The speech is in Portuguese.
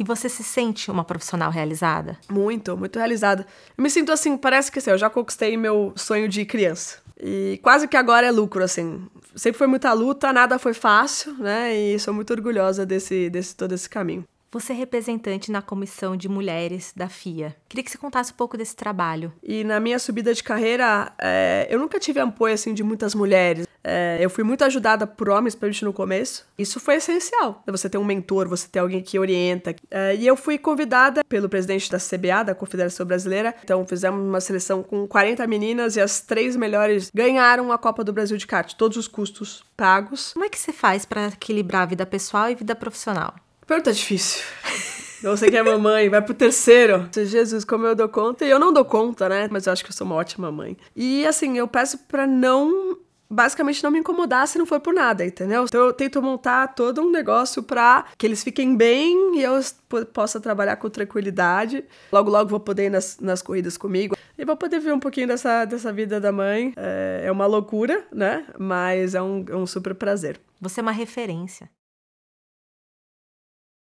E você se sente uma profissional realizada? Muito, muito realizada. Eu me sinto assim, parece que assim, eu já conquistei meu sonho de criança. E quase que agora é lucro, assim. Sempre foi muita luta, nada foi fácil, né? E sou muito orgulhosa desse, desse todo esse caminho. Você é representante na comissão de mulheres da FIA. Queria que você contasse um pouco desse trabalho. E na minha subida de carreira, é, eu nunca tive apoio assim de muitas mulheres. É, eu fui muito ajudada por homens, principalmente no começo. Isso foi essencial. Você ter um mentor, você ter alguém que orienta. É, e eu fui convidada pelo presidente da CBA, da Confederação Brasileira. Então fizemos uma seleção com 40 meninas e as três melhores ganharam a Copa do Brasil de kart, todos os custos pagos. Como é que você faz para equilibrar a vida pessoal e vida profissional? Pergunta difícil. Você que é mamãe, vai pro terceiro. Jesus, como eu dou conta? E eu não dou conta, né? Mas eu acho que eu sou uma ótima mãe. E assim, eu peço pra não. Basicamente, não me incomodar se não for por nada, entendeu? Então, eu tento montar todo um negócio pra que eles fiquem bem e eu possa trabalhar com tranquilidade. Logo, logo vou poder ir nas, nas corridas comigo. E vou poder ver um pouquinho dessa, dessa vida da mãe. É, é uma loucura, né? Mas é um, é um super prazer. Você é uma referência.